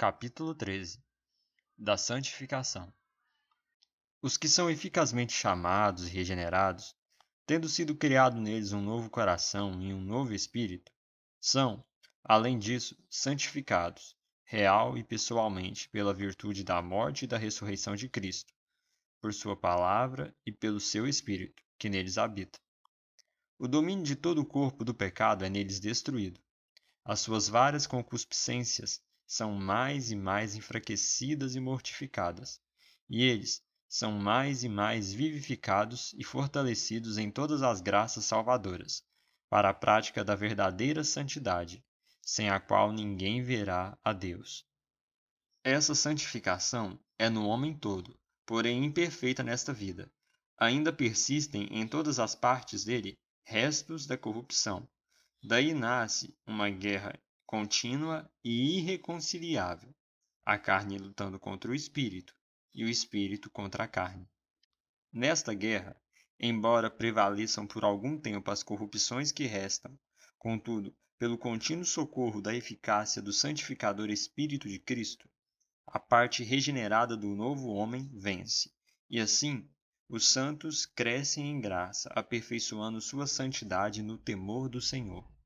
Capítulo 13 Da Santificação Os que são eficazmente chamados e regenerados, tendo sido criado neles um novo coração e um novo espírito, são, além disso, santificados, real e pessoalmente, pela virtude da morte e da ressurreição de Cristo, por Sua palavra e pelo seu Espírito, que neles habita. O domínio de todo o corpo do pecado é neles destruído. As suas várias concupiscências são mais e mais enfraquecidas e mortificadas, e eles são mais e mais vivificados e fortalecidos em todas as graças salvadoras, para a prática da verdadeira santidade, sem a qual ninguém verá a Deus. Essa santificação é no homem todo, porém imperfeita nesta vida. Ainda persistem em todas as partes dele restos da corrupção. Daí nasce uma guerra contínua e irreconciliável, a carne lutando contra o espírito e o espírito contra a carne. Nesta guerra, embora prevaleçam por algum tempo as corrupções que restam, contudo, pelo contínuo socorro da eficácia do santificador Espírito de Cristo, a parte regenerada do novo homem vence, e assim os santos crescem em graça, aperfeiçoando sua santidade no temor do Senhor.